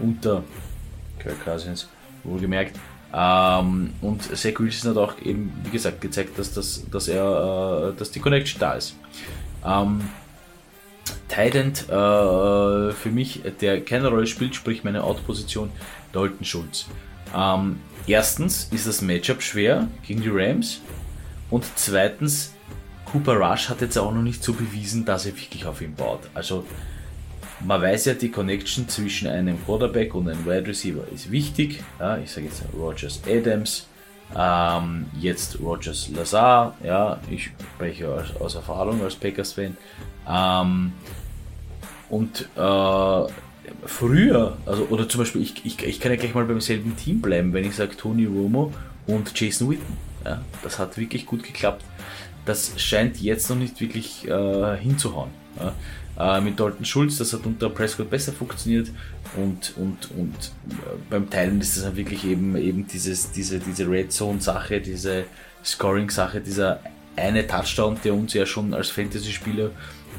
unter Kirk Cousins, wohlgemerkt. Ähm, und Zach Wilson hat auch eben, wie gesagt, gezeigt, dass, das, dass, er, äh, dass die Connection da ist. Ähm, Tident äh, für mich, der keine Rolle spielt, sprich meine Out-Position, Dalton Schulz. Ähm, erstens ist das Matchup schwer gegen die Rams und zweitens, Cooper Rush hat jetzt auch noch nicht so bewiesen, dass er wirklich auf ihn baut. Also man weiß ja, die Connection zwischen einem Quarterback und einem Wide Receiver ist wichtig. Ja, ich sage jetzt Rogers Adams, ähm, jetzt Rogers Lazar, ja, ich spreche aus, aus Erfahrung als Packers-Fan. Ähm, und äh, früher, also oder zum Beispiel, ich, ich, ich kann ja gleich mal beim selben Team bleiben, wenn ich sage Tony Romo und Jason Witten. Ja, das hat wirklich gut geklappt. Das scheint jetzt noch nicht wirklich äh, hinzuhauen. Ja. Äh, mit Dalton Schulz, das hat unter Prescott besser funktioniert und, und, und äh, beim Teilen ist das dann wirklich eben, eben dieses, diese, diese Red Zone-Sache, diese Scoring-Sache, dieser eine Touchdown, der uns ja schon als Fantasy-Spieler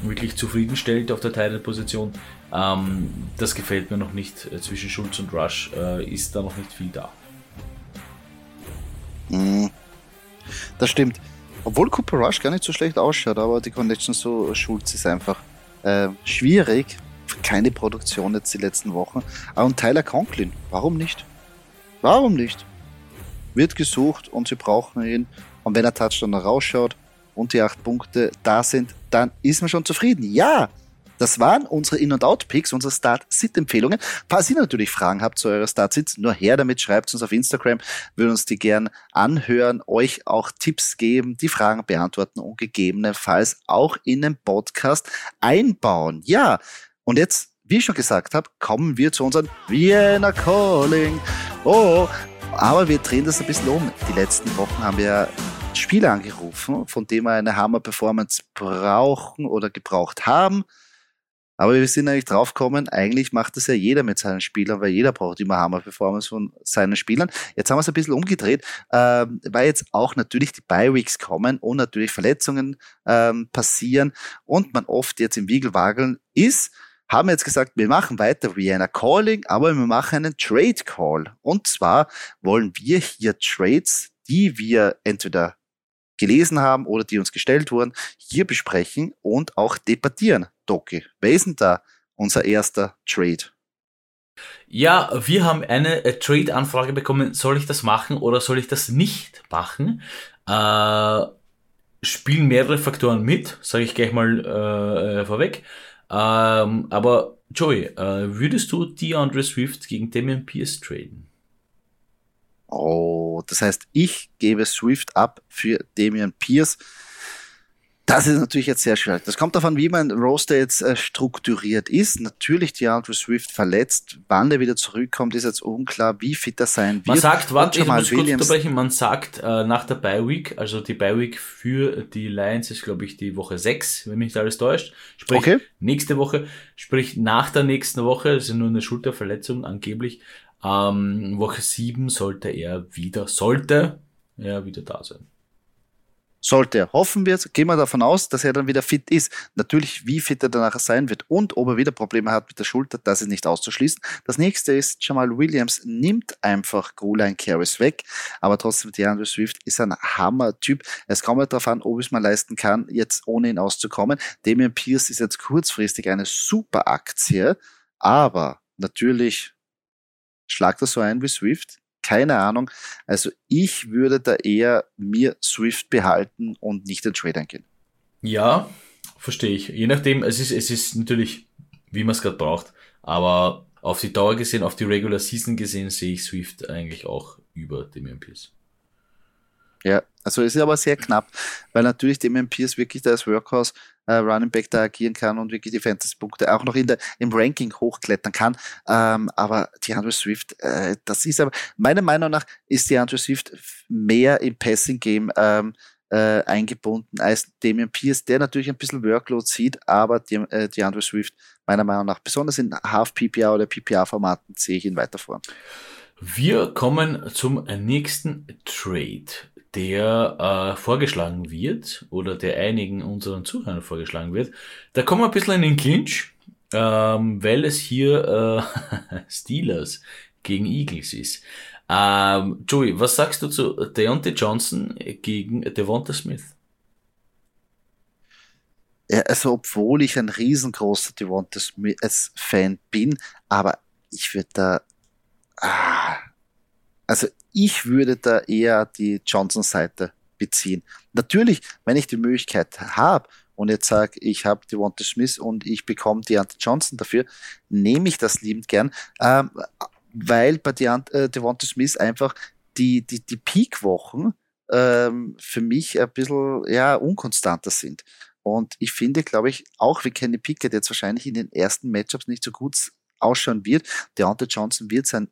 wirklich zufriedenstellt auf der Teilposition. Ähm, das gefällt mir noch nicht. Äh, zwischen Schulz und Rush äh, ist da noch nicht viel da. Mhm. Das stimmt. Obwohl Cooper Rush gar nicht so schlecht ausschaut, aber die Connection zu Schulz ist einfach äh, schwierig. Keine Produktion jetzt die letzten Wochen. Ah, und Tyler Conklin, warum nicht? Warum nicht? Wird gesucht und sie brauchen ihn. Und wenn er Touchdown rausschaut, und die acht Punkte da sind, dann ist man schon zufrieden. Ja, das waren unsere In- und Out-Picks, unsere Start-Sit-Empfehlungen. Falls ihr natürlich Fragen habt zu eurer Start-Sit, nur her damit, schreibt uns auf Instagram, würden uns die gern anhören, euch auch Tipps geben, die Fragen beantworten und gegebenenfalls auch in den Podcast einbauen. Ja, und jetzt, wie ich schon gesagt habe, kommen wir zu unserem Vienna Calling. Oh, aber wir drehen das ein bisschen um. Die letzten Wochen haben wir Spieler angerufen, von dem wir eine Hammer-Performance brauchen oder gebraucht haben. Aber wir sind eigentlich draufgekommen, eigentlich macht das ja jeder mit seinen Spielern, weil jeder braucht immer Hammer-Performance von seinen Spielern. Jetzt haben wir es ein bisschen umgedreht, ähm, weil jetzt auch natürlich die Bi-Weeks kommen und natürlich Verletzungen ähm, passieren und man oft jetzt im Wiegelwageln ist, haben wir jetzt gesagt, wir machen weiter Vienna Calling, aber wir machen einen Trade Call. Und zwar wollen wir hier Trades, die wir entweder gelesen haben oder die uns gestellt wurden, hier besprechen und auch debattieren. Doki, wer ist denn da unser erster Trade? Ja, wir haben eine äh, Trade-Anfrage bekommen. Soll ich das machen oder soll ich das nicht machen? Äh, spielen mehrere Faktoren mit, sage ich gleich mal äh, vorweg. Ähm, aber Joey, äh, würdest du DeAndre Swift gegen Damian Pierce traden? Oh, das heißt, ich gebe Swift ab für Damian Pierce. Das ist natürlich jetzt sehr schwierig. Das kommt davon, wie mein Roster jetzt äh, strukturiert ist. Natürlich die Andrew Swift verletzt. Wann er wieder zurückkommt, ist jetzt unklar, wie fit er sein wird. Man sagt, warte, ich muss kurz unterbrechen, man sagt äh, nach der Bye Week, also die Bye Week für die Lions ist, glaube ich, die Woche 6, wenn mich nicht alles täuscht. Sprich, okay. nächste Woche, sprich nach der nächsten Woche, das ist nur eine Schulterverletzung angeblich, ähm, Woche 7 sollte er wieder, sollte er wieder da sein. Sollte er. Hoffen wir, gehen wir davon aus, dass er dann wieder fit ist. Natürlich, wie fit er danach sein wird und ob er wieder Probleme hat mit der Schulter, das ist nicht auszuschließen. Das nächste ist, Jamal Williams nimmt einfach Goal-Line Carries weg, aber trotzdem, DeAndre Swift ist ein Hammer-Typ. Es kommt halt darauf an, ob es mal leisten kann, jetzt ohne ihn auszukommen. Damian Pierce ist jetzt kurzfristig eine super Aktie, aber natürlich schlagt er so ein wie Swift keine Ahnung. Also ich würde da eher mir Swift behalten und nicht den Trade eingehen. Ja, verstehe ich. Je nachdem, es ist, es ist natürlich, wie man es gerade braucht, aber auf die Dauer gesehen, auf die Regular Season gesehen, sehe ich Swift eigentlich auch über dem Pierce. Ja, also es ist aber sehr knapp, weil natürlich Damian Pierce wirklich da als Workhouse äh, Running Back da agieren kann und wirklich die Fantasy-Punkte auch noch in der, im Ranking hochklettern kann. Ähm, aber die Andrew Swift, äh, das ist aber, meiner Meinung nach ist die Andrew Swift mehr im Passing-Game ähm, äh, eingebunden als Damian Pierce, der natürlich ein bisschen Workload sieht, aber die, äh, die Swift meiner Meinung nach, besonders in Half-PPA oder PPA-Formaten, sehe ich ihn weiter vor. Wir kommen zum nächsten Trade der äh, vorgeschlagen wird oder der einigen unseren Zuhörern vorgeschlagen wird, da kommen wir ein bisschen in den Clinch, ähm, weil es hier äh, Steelers gegen Eagles ist. Ähm, Joey, was sagst du zu Deontay Johnson gegen Devonta Smith? Ja, also obwohl ich ein riesengroßer Devonta Smith-Fan bin, aber ich würde da ah, also ich würde da eher die Johnson-Seite beziehen. Natürlich, wenn ich die Möglichkeit habe und jetzt sage, ich habe die Devonta Smith und ich bekomme die Ante Johnson dafür, nehme ich das liebend gern, ähm, weil bei Deont äh, Devonta Smith einfach die, die, die Peak-Wochen ähm, für mich ein bisschen ja, unkonstanter sind. Und ich finde, glaube ich, auch wie Kenny Pickett jetzt wahrscheinlich in den ersten Matchups nicht so gut ausschauen wird, Deontay Johnson wird sein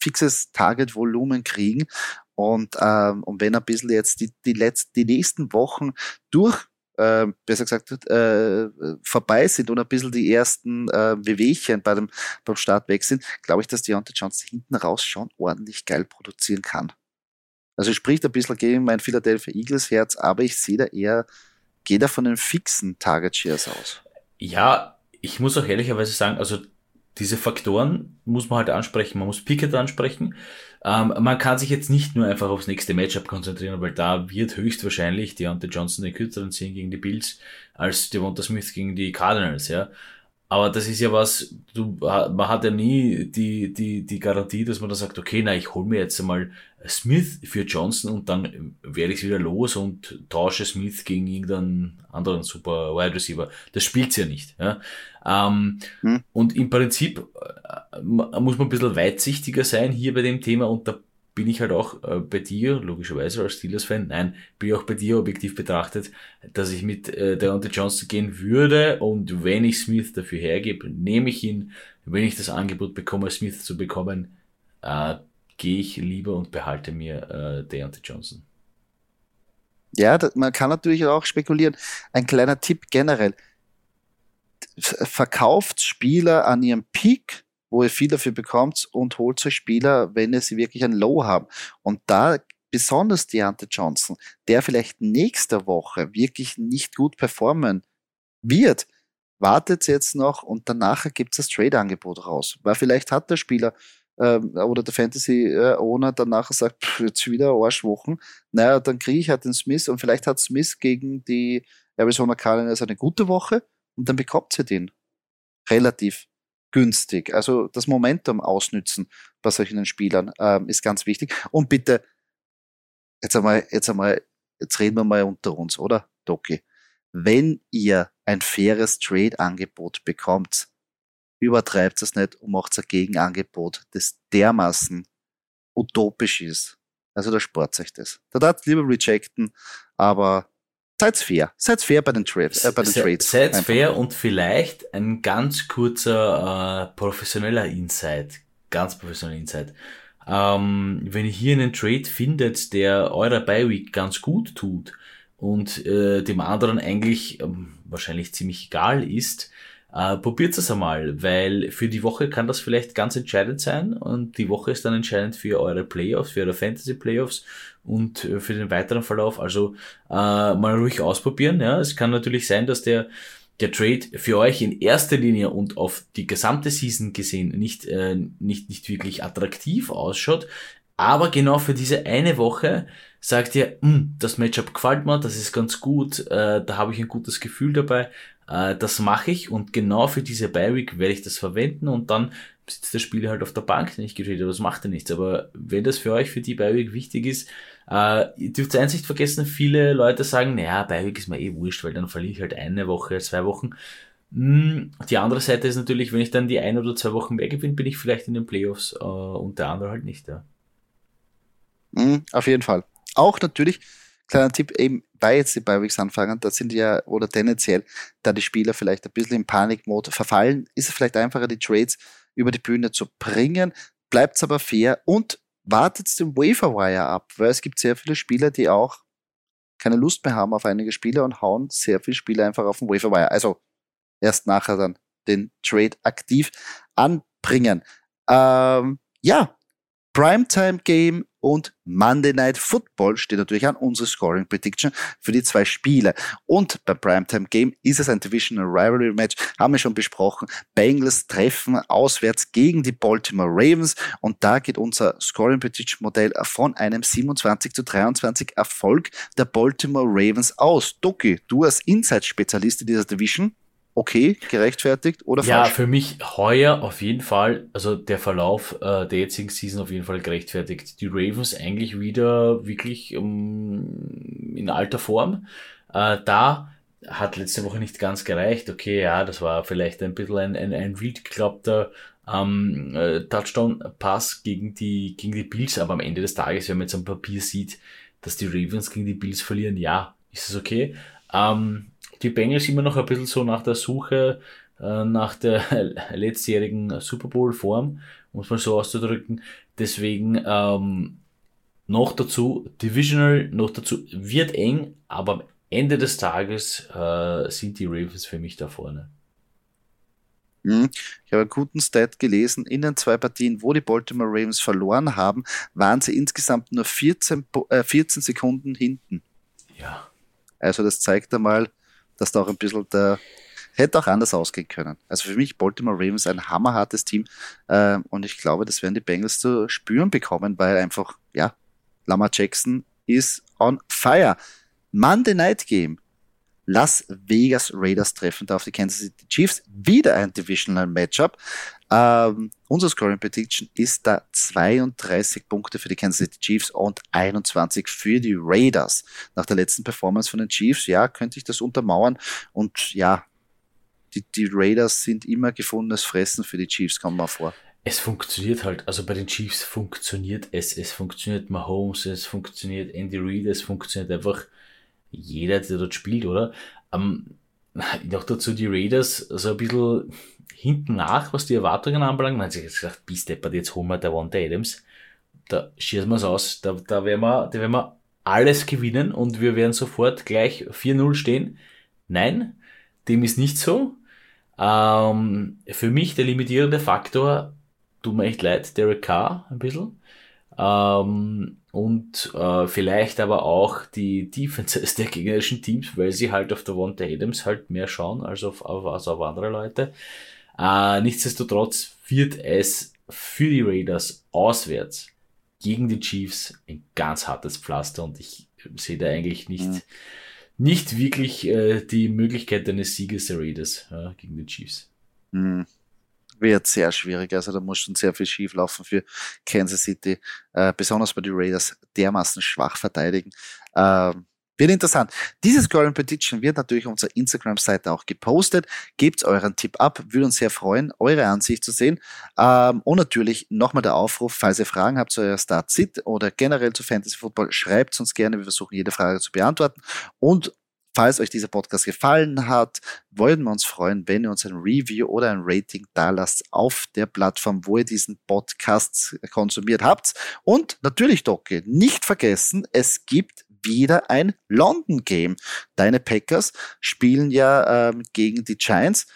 fixes Target-Volumen kriegen. Und, ähm, und wenn ein bisschen jetzt die, die, letzten, die nächsten Wochen durch äh, besser gesagt, äh, vorbei sind und ein bisschen die ersten äh, Wehwehchen bei dem, beim Start weg sind, glaube ich, dass Deontay Johnson hinten raus schon ordentlich geil produzieren kann. Also spricht ein bisschen gegen mein Philadelphia Eagles Herz, aber ich sehe da eher, gehe da von den fixen Target Shares aus. Ja, ich muss auch ehrlicherweise sagen, also diese Faktoren muss man halt ansprechen. Man muss Pickett ansprechen. Ähm, man kann sich jetzt nicht nur einfach aufs nächste Matchup konzentrieren, weil da wird höchstwahrscheinlich Deontay Johnson den kürzeren ziehen gegen die Bills als Devonta Smith gegen die Cardinals, ja. Aber das ist ja was, du, man hat ja nie die, die, die Garantie, dass man da sagt, okay, na, ich hole mir jetzt einmal Smith für Johnson und dann werde ich wieder los und tausche Smith gegen irgendeinen anderen super Wide Receiver. Das spielt's ja nicht. Ja? Ähm, hm. Und im Prinzip äh, muss man ein bisschen weitsichtiger sein hier bei dem Thema und da bin ich halt auch äh, bei dir, logischerweise als Steelers-Fan, nein, bin ich auch bei dir objektiv betrachtet, dass ich mit äh, Deontay Johnson gehen würde und wenn ich Smith dafür hergebe, nehme ich ihn. Wenn ich das Angebot bekomme, Smith zu bekommen, äh, gehe ich lieber und behalte mir äh, Deontay Johnson. Ja, man kann natürlich auch spekulieren. Ein kleiner Tipp generell. Verkauft Spieler an ihrem Peak wo ihr viel dafür bekommt und holt euch Spieler, wenn ihr sie wirklich ein Low haben. Und da besonders Deontay Johnson, der vielleicht nächste Woche wirklich nicht gut performen wird, wartet jetzt noch und danach gibt es das Trade-Angebot raus. Weil vielleicht hat der Spieler ähm, oder der Fantasy-Owner äh, danach sagt, pff, jetzt wieder Arschwochen, naja, dann kriege ich halt den Smith und vielleicht hat Smith gegen die Arizona Cardinals eine gute Woche und dann bekommt sie den. Relativ günstig. Also das Momentum ausnützen bei solchen Spielern ähm, ist ganz wichtig. Und bitte, jetzt einmal, jetzt einmal, jetzt reden wir mal unter uns, oder, Doki? Wenn ihr ein faires Trade-Angebot bekommt, übertreibt es nicht und macht ein Gegenangebot, das dermaßen utopisch ist. Also da spart sich das. Da darf lieber rejecten, aber seid fair. Seid fair bei den, Tra äh, bei den Se Trades. Seid fair und vielleicht ein ganz kurzer äh, professioneller Insight. Ganz professioneller Insight. Ähm, wenn ihr hier einen Trade findet, der eurer Bi-Week ganz gut tut und äh, dem anderen eigentlich ähm, wahrscheinlich ziemlich egal ist, äh, probiert es einmal, weil für die Woche kann das vielleicht ganz entscheidend sein und die Woche ist dann entscheidend für eure Playoffs, für eure Fantasy Playoffs und äh, für den weiteren Verlauf. Also äh, mal ruhig ausprobieren. Ja, es kann natürlich sein, dass der der Trade für euch in erster Linie und auf die gesamte Season gesehen nicht äh, nicht nicht wirklich attraktiv ausschaut, aber genau für diese eine Woche sagt ihr, hm, das Matchup gefällt mir, das ist ganz gut, äh, da habe ich ein gutes Gefühl dabei, äh, das mache ich und genau für diese Bi-Week werde ich das verwenden und dann sitzt der Spieler halt auf der Bank, nicht getradet, das macht er nichts. Aber wenn das für euch für die Bi-Week wichtig ist, äh, ihr dürft eins nicht vergessen, viele Leute sagen, naja, Bi-Week ist mir eh wurscht, weil dann verliere ich halt eine Woche, zwei Wochen. Hm, die andere Seite ist natürlich, wenn ich dann die eine oder zwei Wochen mehr gewinne, bin ich vielleicht in den Playoffs äh, und der andere halt nicht. Ja. Mhm, auf jeden Fall. Auch natürlich, kleiner Tipp, eben weil jetzt die Bi-Weeks anfangen, da sind ja, oder tendenziell, da die Spieler vielleicht ein bisschen in Panikmode verfallen, ist es vielleicht einfacher, die Trades über die Bühne zu bringen, bleibt es aber fair und wartet den Waferwire ab, weil es gibt sehr viele Spieler, die auch keine Lust mehr haben auf einige Spieler und hauen sehr viele Spieler einfach auf den Waferwire. Also erst nachher dann den Trade aktiv anbringen. Ähm, ja, Primetime Game und Monday Night Football steht natürlich an, unsere Scoring Prediction für die zwei Spiele. Und beim Primetime Game ist es ein Divisional Rivalry Match, haben wir schon besprochen. Bengals treffen auswärts gegen die Baltimore Ravens und da geht unser Scoring Prediction Modell von einem 27 zu 23 Erfolg der Baltimore Ravens aus. Doki, du als Inside-Spezialist in dieser Division, okay, gerechtfertigt oder ja, falsch? Ja, für mich heuer auf jeden Fall, also der Verlauf äh, der jetzigen Season auf jeden Fall gerechtfertigt. Die Ravens eigentlich wieder wirklich um, in alter Form. Äh, da hat letzte Woche nicht ganz gereicht. Okay, ja, das war vielleicht ein bisschen ein, ein, ein wild geglaubter ähm, äh, Touchdown-Pass gegen die, gegen die Bills, aber am Ende des Tages, wenn man jetzt am Papier sieht, dass die Ravens gegen die Bills verlieren, ja, ist es okay. Ähm, die Bengals immer noch ein bisschen so nach der Suche äh, nach der letztjährigen Super Bowl Form, muss man so auszudrücken. Deswegen ähm, noch dazu Divisional, noch dazu wird eng, aber am Ende des Tages äh, sind die Ravens für mich da vorne. Mhm. Ich habe einen guten Stat gelesen. In den zwei Partien, wo die Baltimore Ravens verloren haben, waren sie insgesamt nur 14, äh, 14 Sekunden hinten. Ja. Also das zeigt einmal, dass da auch ein bisschen der hätte auch anders ausgehen können. Also für mich Baltimore Ravens ein hammerhartes Team äh, und ich glaube, das werden die Bengals zu spüren bekommen, weil einfach, ja, Lama Jackson ist on fire. Monday Night Game. Las Vegas Raiders treffen da auf die Kansas City Chiefs. Wieder ein Divisional Matchup. Ähm, unser Scoring Prediction ist da 32 Punkte für die Kansas City Chiefs und 21 für die Raiders. Nach der letzten Performance von den Chiefs, ja, könnte ich das untermauern. Und ja, die, die Raiders sind immer gefundenes Fressen für die Chiefs, kommen wir vor. Es funktioniert halt, also bei den Chiefs funktioniert es. Es funktioniert Mahomes, es funktioniert Andy Reid, es funktioniert einfach jeder, der dort spielt, oder? Ähm, noch dazu die Raiders, so ein bisschen hinten nach, was die Erwartungen anbelangt. Man hat sich gesagt, bis deppert, jetzt holen wir der Wanda Adams. Da schießen wir es aus. Da, da, werden wir, da werden wir alles gewinnen und wir werden sofort gleich 4-0 stehen. Nein, dem ist nicht so. Ähm, für mich der limitierende Faktor, tut mir echt leid, Derek Carr ein bisschen. Ähm, und äh, vielleicht aber auch die Defenses der gegnerischen Teams, weil sie halt auf der Wanda Adams halt mehr schauen als auf, auf, als auf andere Leute. Äh, nichtsdestotrotz wird es für die Raiders auswärts gegen die Chiefs ein ganz hartes Pflaster und ich sehe da eigentlich nicht, mhm. nicht wirklich äh, die Möglichkeit eines Sieges der Raiders äh, gegen die Chiefs. Mhm. Wird sehr schwierig. Also da muss schon sehr viel schief laufen für Kansas City, äh, besonders bei den Raiders dermaßen schwach verteidigen. Ähm, wird interessant. Dieses Scoring Prediction wird natürlich auf unserer Instagram-Seite auch gepostet. Gebt euren Tipp ab, würde uns sehr freuen, eure Ansicht zu sehen. Ähm, und natürlich nochmal der Aufruf, falls ihr Fragen habt zu eurer Start-Sit oder generell zu Fantasy Football, schreibt uns gerne. Wir versuchen jede Frage zu beantworten. Und Falls euch dieser Podcast gefallen hat, wollen wir uns freuen, wenn ihr uns ein Review oder ein Rating da lasst auf der Plattform, wo ihr diesen Podcast konsumiert habt. Und natürlich, Docke, nicht vergessen, es gibt wieder ein London Game. Deine Packers spielen ja ähm, gegen die Giants.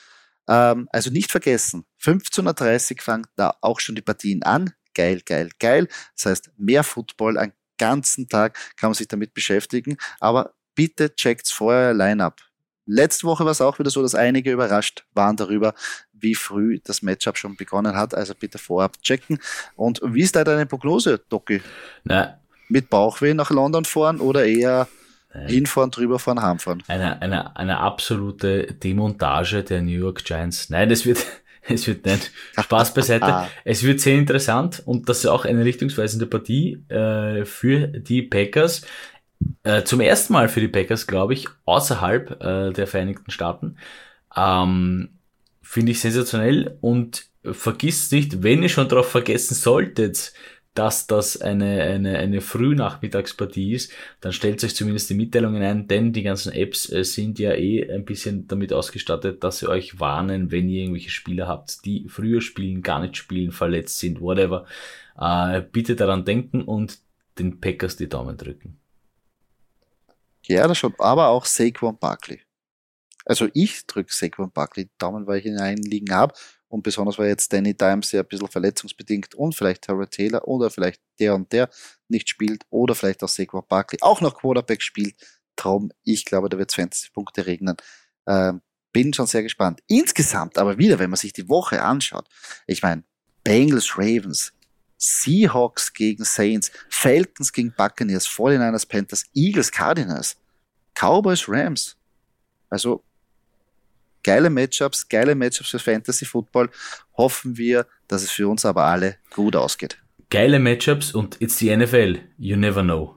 Ähm, also nicht vergessen, 15.30 Uhr fangen da auch schon die Partien an. Geil, geil, geil. Das heißt, mehr Football, einen ganzen Tag kann man sich damit beschäftigen. Aber bitte checkt's vorher Line-Up. Letzte Woche war es auch wieder so, dass einige überrascht waren darüber, wie früh das Matchup schon begonnen hat. Also bitte vorab checken. Und wie ist da deine Prognose, Doki? Na, Mit Bauchweh nach London fahren oder eher hinfahren, drüber fahren, heimfahren? eine, eine, eine absolute Demontage der New York Giants. Nein, das wird, es wird nicht. Spaß beiseite. es wird sehr interessant und das ist auch eine richtungsweisende Partie äh, für die Packers. Äh, zum ersten Mal für die Packers, glaube ich, außerhalb äh, der Vereinigten Staaten. Ähm, Finde ich sensationell und vergisst nicht, wenn ihr schon darauf vergessen solltet, dass das eine, eine, eine Frühnachmittagspartie ist, dann stellt euch zumindest die Mitteilungen ein, denn die ganzen Apps äh, sind ja eh ein bisschen damit ausgestattet, dass sie euch warnen, wenn ihr irgendwelche Spieler habt, die früher spielen, gar nicht spielen, verletzt sind, whatever. Äh, bitte daran denken und den Packers die Daumen drücken. Gerne schon, aber auch Saquon Barkley. Also ich drücke Saquon Barkley Daumen, weil ich ihn einliegen habe. Und besonders weil jetzt Danny Dimes ja ein bisschen verletzungsbedingt und vielleicht Terry Taylor oder vielleicht der und der nicht spielt oder vielleicht auch Saquon Barkley auch noch Quarterback spielt. Traum, ich glaube, da wird 20 Punkte regnen. Ähm, bin schon sehr gespannt. Insgesamt aber wieder, wenn man sich die Woche anschaut, ich meine, Bengals, Ravens, Seahawks gegen Saints, Falcons gegen Buccaneers, 49ers, Panthers, Eagles, Cardinals, Cowboys, Rams. Also geile Matchups, geile Matchups für Fantasy Football. Hoffen wir, dass es für uns aber alle gut ausgeht. Geile Matchups und it's the NFL. You never know.